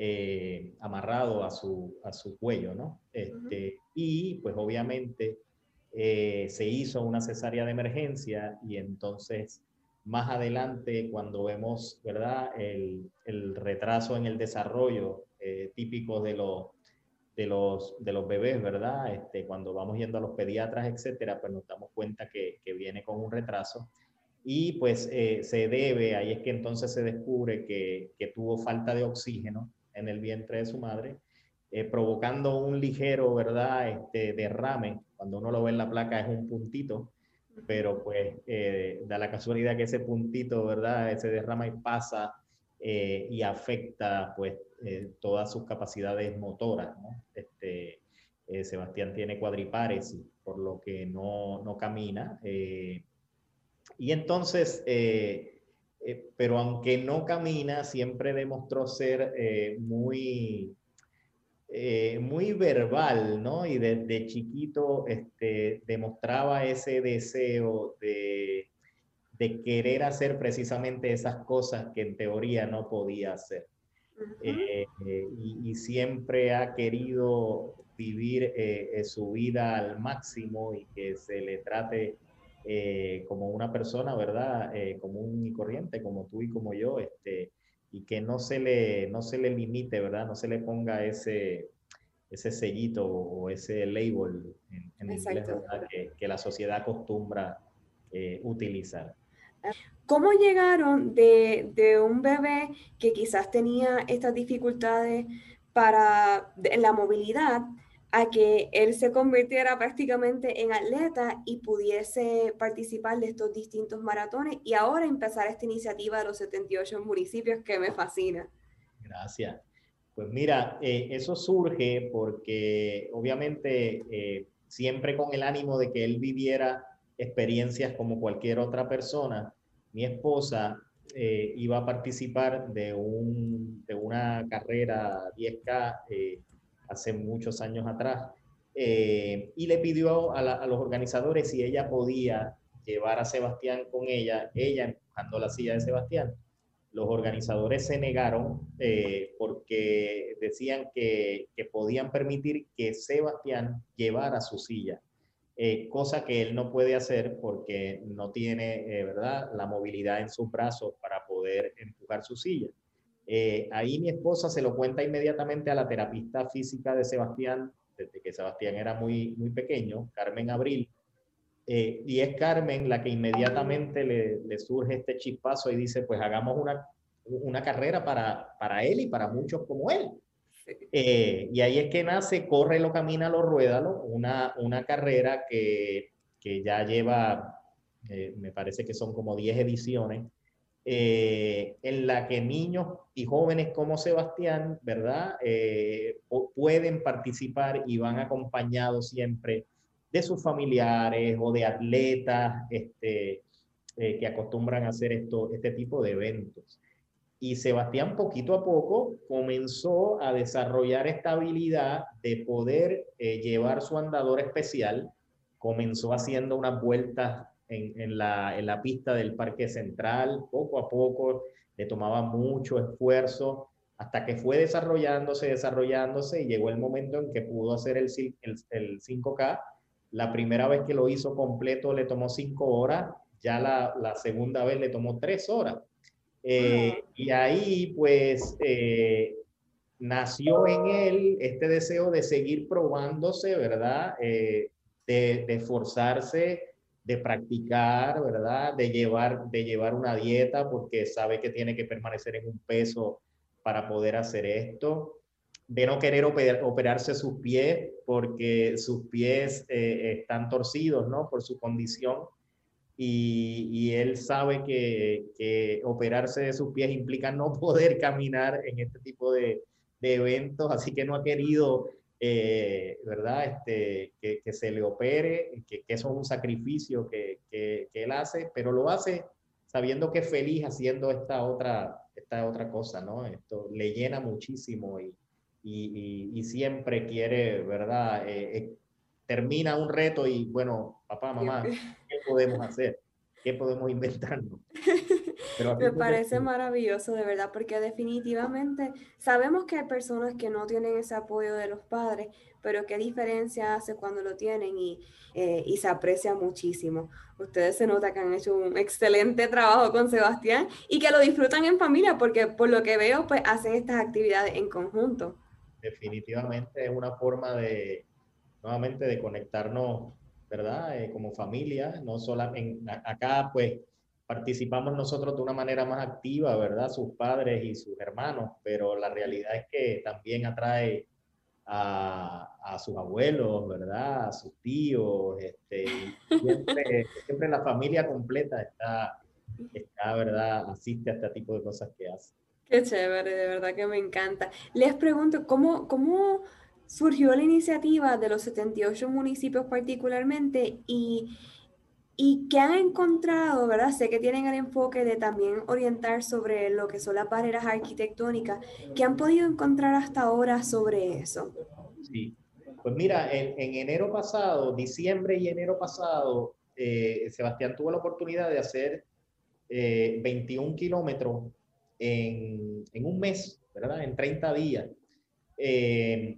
eh, amarrado a su, a su cuello, ¿no? Este, Y pues obviamente eh, se hizo una cesárea de emergencia y entonces más adelante cuando vemos, ¿verdad? El, el retraso en el desarrollo eh, típico de, de los, de los bebés, ¿verdad? Este, cuando vamos yendo a los pediatras, etcétera, pues nos damos cuenta que, que viene con un retraso. Y pues eh, se debe, ahí es que entonces se descubre que, que tuvo falta de oxígeno en el vientre de su madre, eh, provocando un ligero, ¿verdad? Este, derrame. Cuando uno lo ve en la placa es un puntito, pero pues eh, da la casualidad que ese puntito, ¿verdad? Ese derrama y pasa y afecta pues eh, todas sus capacidades motoras. Este, eh, Sebastián tiene cuadripares, por lo que no, no camina. Eh, y entonces, pero aunque no camina, siempre demostró ser muy, muy verbal, ¿no? Y desde chiquito este, demostraba ese deseo de, de querer hacer precisamente esas cosas que en teoría no podía hacer. Eh, y, siempre ha querido vivir eh, su vida al máximo y que se le trate eh, como una persona, ¿verdad? común y corriente, como tú y como yo, este, y que no se le, no se le limite, ¿verdad? No se le ponga ese, ese sellito o ese label en, inglés, ¿verdad? Que, que, la sociedad acostumbra utilizar. ¿Cómo llegaron de, de, un bebé que quizás tenía estas dificultades para la movilidad a que él se convirtiera prácticamente en atleta y pudiese participar de estos distintos maratones y ahora empezar esta iniciativa de los 78 municipios que me fascina? Gracias. Pues mira, eh, eso surge porque obviamente eh, siempre con el ánimo de que él viviera experiencias como cualquier otra persona, mi esposa eh, iba a participar de, un, de una carrera 10K eh, hace muchos años atrás eh, y le pidió a, los organizadores si ella podía llevar a Sebastián con ella, ella empujando la silla de Sebastián. Los organizadores se negaron porque decían que, podían permitir que Sebastián llevara su silla eh, cosa que él no puede hacer porque no tiene, eh, ¿verdad?, la movilidad en sus brazos para poder empujar su silla. Eh, ahí mi esposa se lo cuenta inmediatamente a la terapista física de Sebastián, desde que Sebastián era muy, muy pequeño, Carmen Abril, y es Carmen la que inmediatamente le, le, surge este chispazo y dice, pues hagamos una, una carrera para, para él y para muchos como él. Eh, y ahí es que nace Corre, lo camina, lo ruédalo, una, una carrera que, que ya lleva, eh, me parece que son como 10 ediciones, eh, en la que niños y jóvenes como Sebastián, ¿verdad? pueden participar y van acompañados siempre de sus familiares o de atletas este, que acostumbran a hacer esto, este tipo de eventos. Y Sebastián poquito a poco comenzó a desarrollar esta habilidad de poder eh, llevar su andador especial. Comenzó haciendo unas vueltas en, la, en la pista del Parque Central, poco a poco, le tomaba mucho esfuerzo hasta que fue desarrollándose, desarrollándose y llegó el momento en que pudo hacer el, el, el 5K. La primera vez que lo hizo completo le tomó cinco horas, ya la, la segunda vez le tomó tres horas. Eh, y ahí pues eh, nació en él este deseo de seguir probándose, ¿verdad? Eh, de, de, esforzarse, de practicar, ¿verdad? De llevar, de llevar una dieta porque sabe que tiene que permanecer en un peso para poder hacer esto. De no querer operarse sus pies porque sus pies están torcidos, ¿no? Por su condición y, él sabe que, operarse de sus pies implica no poder caminar en este tipo de, eventos, así que no ha querido, eh, ¿verdad?, este, que, se le opere, que, eso es un sacrificio que, él hace, pero lo hace sabiendo que es feliz haciendo esta otra, esta otra cosa, ¿no? Esto le llena muchísimo y, y, siempre quiere, ¿verdad? Eh, eh, termina un reto y bueno, papá, mamá, ¿qué podemos hacer? ¿Qué podemos inventarnos? Me parece maravilloso, de verdad, porque definitivamente sabemos que hay personas que no tienen ese apoyo de los padres, pero qué diferencia hace cuando lo tienen y, eh, y se aprecia muchísimo. Ustedes se nota que han hecho un excelente trabajo con Sebastián y que lo disfrutan en familia, porque por lo que veo, pues hacen estas actividades en conjunto. definitivamente es una forma de, nuevamente, de conectarnos, ¿verdad? Eh, como familia, no solo en, acá, pues, participamos nosotros de una manera más activa, ¿verdad? Sus padres y sus hermanos, pero la realidad es que también atrae a, a sus abuelos, ¿verdad? A sus tíos, este, siempre, siempre la familia completa está, está, ¿verdad? Asiste a este tipo de cosas que hace. Qué chévere, de verdad que me encanta. Les pregunto, ¿cómo, cómo surgió la iniciativa de los 78 municipios particularmente y, y qué han encontrado, ¿verdad? Sé que tienen el enfoque de también orientar sobre lo que son las barreras arquitectónicas. ¿Qué han podido encontrar hasta ahora sobre eso? Sí, pues mira, en, enero pasado, diciembre y enero pasado, eh, Sebastián tuvo la oportunidad de hacer 21 eh, kilómetros en, un mes, ¿verdad? En 30 días. Eh,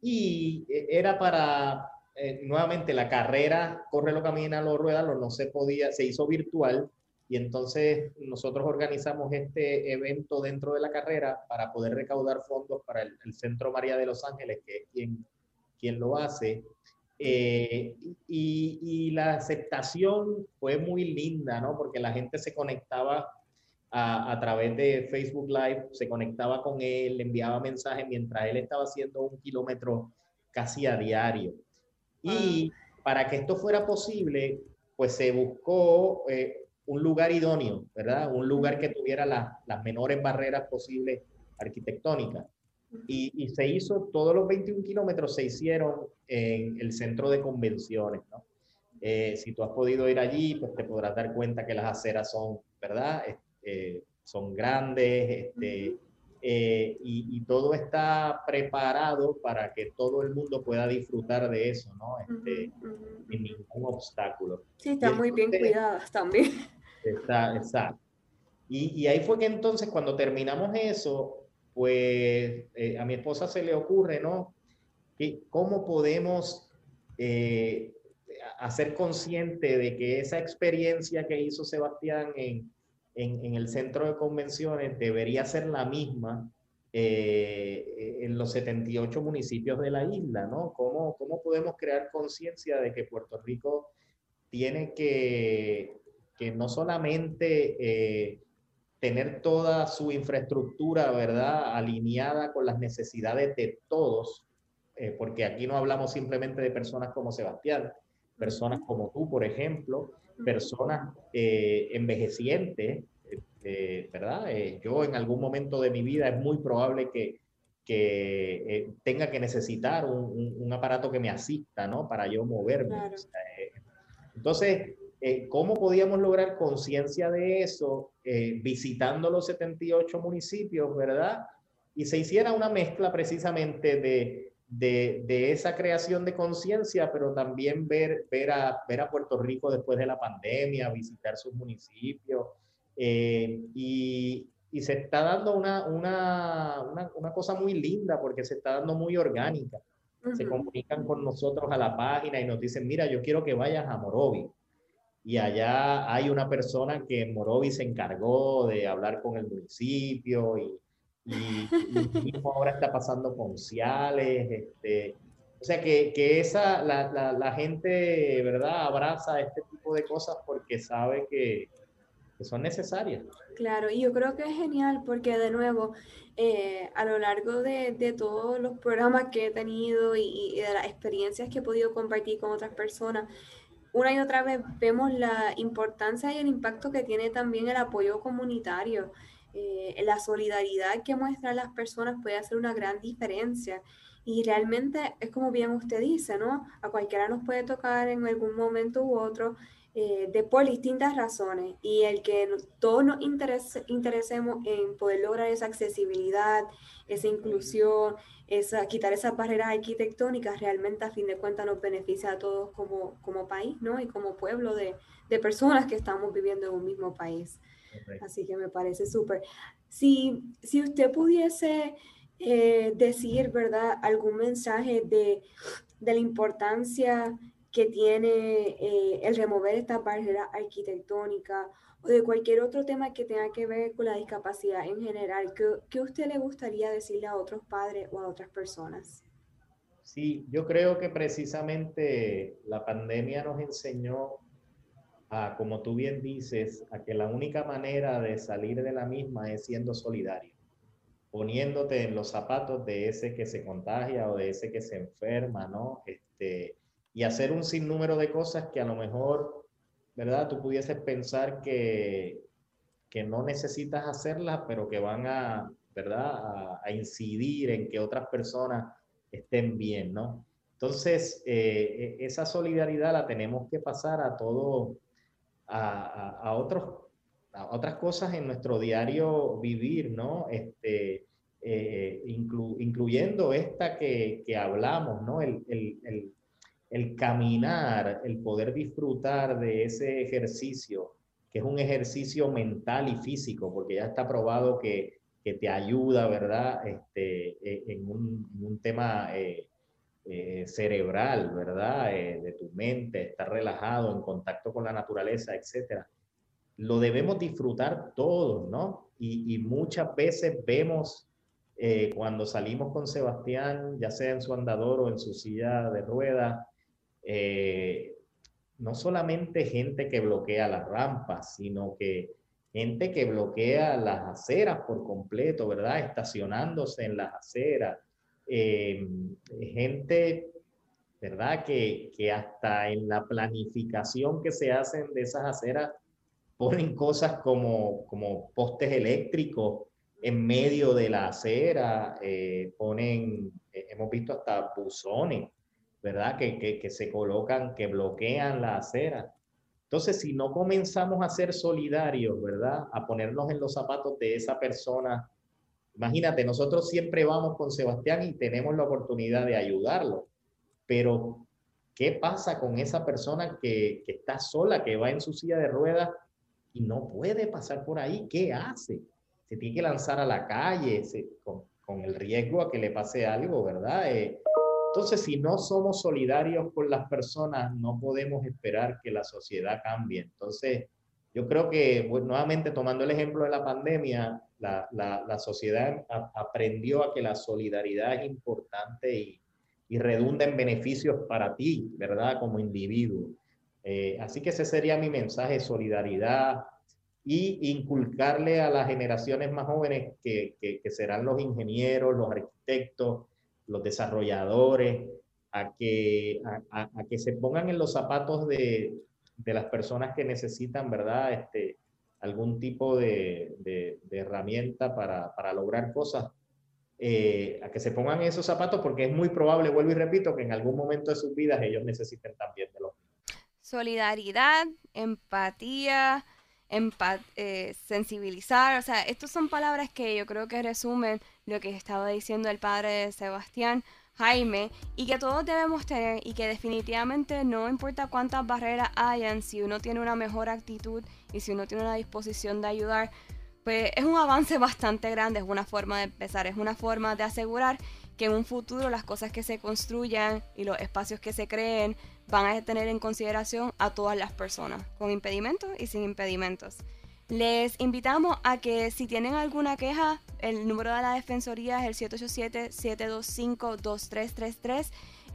y era para, eh, nuevamente, la carrera Corre camina, lo rueda, lo no se podía, se hizo virtual. Y entonces nosotros organizamos este evento dentro de la carrera para poder recaudar fondos para el, Centro María de los Ángeles, que es quien, lo hace. Eh, y, la aceptación fue muy linda, ¿no? Porque la gente se conectaba a, través de Facebook Live, se conectaba con él, le enviaba mensajes mientras él estaba haciendo un kilómetro casi a diario. Y para que esto fuera posible, pues se buscó eh, un lugar idóneo, ¿verdad? Un lugar que tuviera las menores barreras posibles arquitectónicas. Y, y, se hizo, todos los 21 kilómetros se hicieron en el centro de convenciones, ¿no? Eh, si tú has podido ir allí, pues te podrás dar cuenta que las aceras son, ¿verdad? Eh, son grandes, este, eh, y, todo está preparado para que todo el mundo pueda disfrutar de eso, ¿no? Este, Sin ningún obstáculo. Sí, están muy bien cuidadas también. Está, exacto. Y, y, ahí fue que entonces cuando terminamos eso, pues eh, a mi esposa se le ocurre, ¿no? ¿Cómo podemos hacer consciente de que esa experiencia que hizo Sebastián en, en, el centro de convenciones debería ser la misma eh, en los 78 municipios de la isla, ¿no? ¿Cómo, cómo podemos crear conciencia de que Puerto Rico tiene que, que no solamente eh, tener toda su infraestructura, ¿verdad?, alineada con las necesidades de todos, eh, porque aquí no hablamos simplemente de personas como Sebastián, personas como tú, por ejemplo, personas eh, envejecientes, ¿verdad? Eh, yo en algún momento de mi vida es muy probable que, que eh, tenga que necesitar un, un, aparato que me asista, ¿no? Para yo moverme. entonces, ¿cómo podíamos lograr conciencia de eso visitando los 78 municipios, ¿verdad? Y se hiciera una mezcla precisamente de de, esa creación de conciencia, pero también ver, ver, a, ver a Puerto Rico después de la pandemia, visitar sus municipios. Eh, y, y, se está dando una, una, una, cosa muy linda porque se está dando muy orgánica. Se comunican con nosotros a la página y nos dicen, mira, yo quiero que vayas a Morovi. Y allá hay una persona que en Morovi se encargó de hablar con el municipio y, y, mismo ahora está pasando con Ciales, este, o sea que, que esa, la, la, la, gente, ¿verdad?, abraza este tipo de cosas porque sabe que, que, son necesarias. Claro, y yo creo que es genial porque de nuevo, eh, a lo largo de, de, todos los programas que he tenido y, y, de las experiencias que he podido compartir con otras personas, una y otra vez vemos la importancia y el impacto que tiene también el apoyo comunitario. Eh, la solidaridad que muestran las personas puede hacer una gran diferencia. Y realmente es como bien usted dice, ¿no? A cualquiera nos puede tocar en algún momento u otro eh, de por distintas razones. Y el que todos nos interesemos en poder lograr esa accesibilidad, esa inclusión, esa, quitar esas barreras arquitectónicas, realmente a fin de cuentas nos beneficia a todos como, como país, ¿no? Y como pueblo de, de personas que estamos viviendo en un mismo país. Así que me parece súper. Si, si usted pudiese eh, decir, ¿verdad?, algún mensaje de, de, la importancia que tiene eh, el remover esta barrera arquitectónica o de cualquier otro tema que tenga que ver con la discapacidad en general, ¿qué, qué usted le gustaría decirle a otros padres o a otras personas? Sí, yo creo que precisamente la pandemia nos enseñó a, como tú bien dices, a que la única manera de salir de la misma es siendo solidario, poniéndote en los zapatos de ese que se contagia o de ese que se enferma, ¿no? Este, y hacer un sinnúmero de cosas que a lo mejor, ¿verdad? Tú pudieses pensar que, que no necesitas hacerlas, pero que van a, ¿verdad? A, incidir en que otras personas estén bien, ¿no? Entonces, eh, e, esa solidaridad la tenemos que pasar a todo, a, otros, a otras cosas en nuestro diario vivir, ¿no? Este, eh, incluyendo esta que, que hablamos, ¿no? El, el, el, el, caminar, el poder disfrutar de ese ejercicio, que es un ejercicio mental y físico, porque ya está probado que, que te ayuda, ¿verdad? Este, e, en, un, en un tema eh, eh, cerebral, ¿verdad? Eh, de tu mente, estar relajado, en contacto con la naturaleza, etcétera. Lo debemos disfrutar todos, ¿no? Y, muchas veces vemos eh, cuando salimos con Sebastián, ya sea en su andador o en su silla de ruedas, no solamente gente que bloquea las rampas, sino que gente que bloquea las aceras por completo, ¿verdad? Estacionándose en las aceras, eh, gente, ¿verdad? Que, que hasta en la planificación que se hacen de esas aceras ponen cosas como, como postes eléctricos en medio de la acera, eh, ponen, eh, hemos visto hasta buzones, ¿verdad? Que, que, que, se colocan, que bloquean la acera. Entonces, si no comenzamos a ser solidarios, ¿verdad? A ponernos en los zapatos de esa persona Imagínate, nosotros siempre vamos con Sebastián y tenemos la oportunidad de ayudarlo, pero ¿qué pasa con esa persona que, está sola, que va en su silla de ruedas y no puede pasar por ahí? ¿Qué hace? Se tiene que lanzar a la calle con, el riesgo a que le pase algo, ¿verdad? Eh, entonces, si no somos solidarios con las personas, no podemos esperar que la sociedad cambie. Entonces, yo creo que, nuevamente tomando el ejemplo de la pandemia, la, la, sociedad aprendió a que la solidaridad es importante y, y, redunda en beneficios para ti, ¿verdad? Como individuo. Eh, así que ese sería mi mensaje, solidaridad y inculcarle a las generaciones más jóvenes que, que, serán los ingenieros, los arquitectos, los desarrolladores, a que, a, a que se pongan en los zapatos de, de las personas que necesitan, ¿verdad? Este, algún tipo de, de, herramienta para, para, lograr cosas, eh, a que se pongan esos zapatos porque es muy probable, vuelvo y repito, que en algún momento de sus vidas ellos necesiten también de lo Solidaridad, empatía, eh, sensibilizar, o sea, estas son palabras que yo creo que resumen lo que estaba diciendo el padre de Sebastián, Jaime, y que todos debemos tener y que definitivamente no importa cuántas barreras hayan, si uno tiene una mejor actitud y si uno tiene una disposición de ayudar, pues es un avance bastante grande, es una forma de empezar, es una forma de asegurar que en un futuro las cosas que se construyan y los espacios que se creen van a tener en consideración a todas las personas, con impedimentos y sin impedimentos. Les invitamos a que si tienen alguna queja, el número de la Defensoría es el 787-725-2333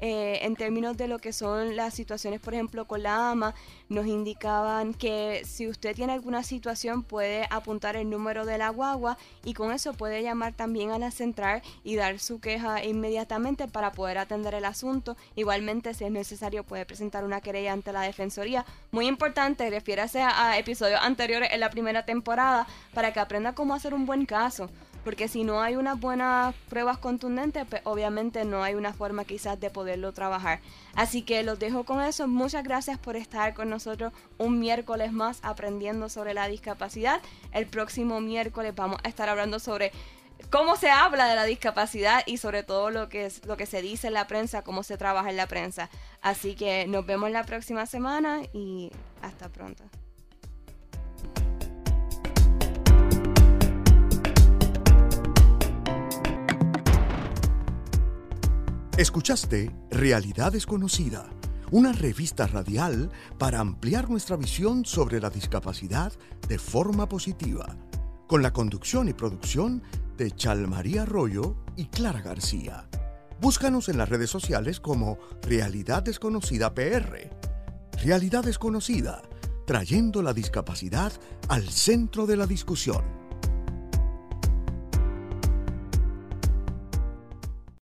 eh, en términos de lo que son las situaciones, por ejemplo, con la AMA, nos indicaban que si usted tiene alguna situación puede apuntar el número de la guagua y con eso puede llamar también a la central y dar su queja inmediatamente para poder atender el asunto. Igualmente, si es necesario, puede presentar una querella ante la Defensoría. Muy importante, refiérase a episodios anteriores en la primera temporada para que aprenda cómo hacer un buen caso porque si no hay unas buenas pruebas contundentes, pues obviamente no hay una forma quizás de poderlo trabajar. Así que los dejo con eso. Muchas gracias por estar con nosotros un miércoles más aprendiendo sobre la discapacidad. El próximo miércoles vamos a estar hablando sobre cómo se habla de la discapacidad y sobre todo lo que es lo que se dice en la prensa, cómo se trabaja en la prensa. Así que nos vemos la próxima semana y hasta pronto. Escuchaste Realidad Desconocida, una revista radial para ampliar nuestra visión sobre la discapacidad de forma positiva, con la conducción y producción de Chalmaría Arroyo y Clara García. Búscanos en las redes sociales como Realidad Desconocida PR. Realidad Desconocida, trayendo la discapacidad al centro de la discusión.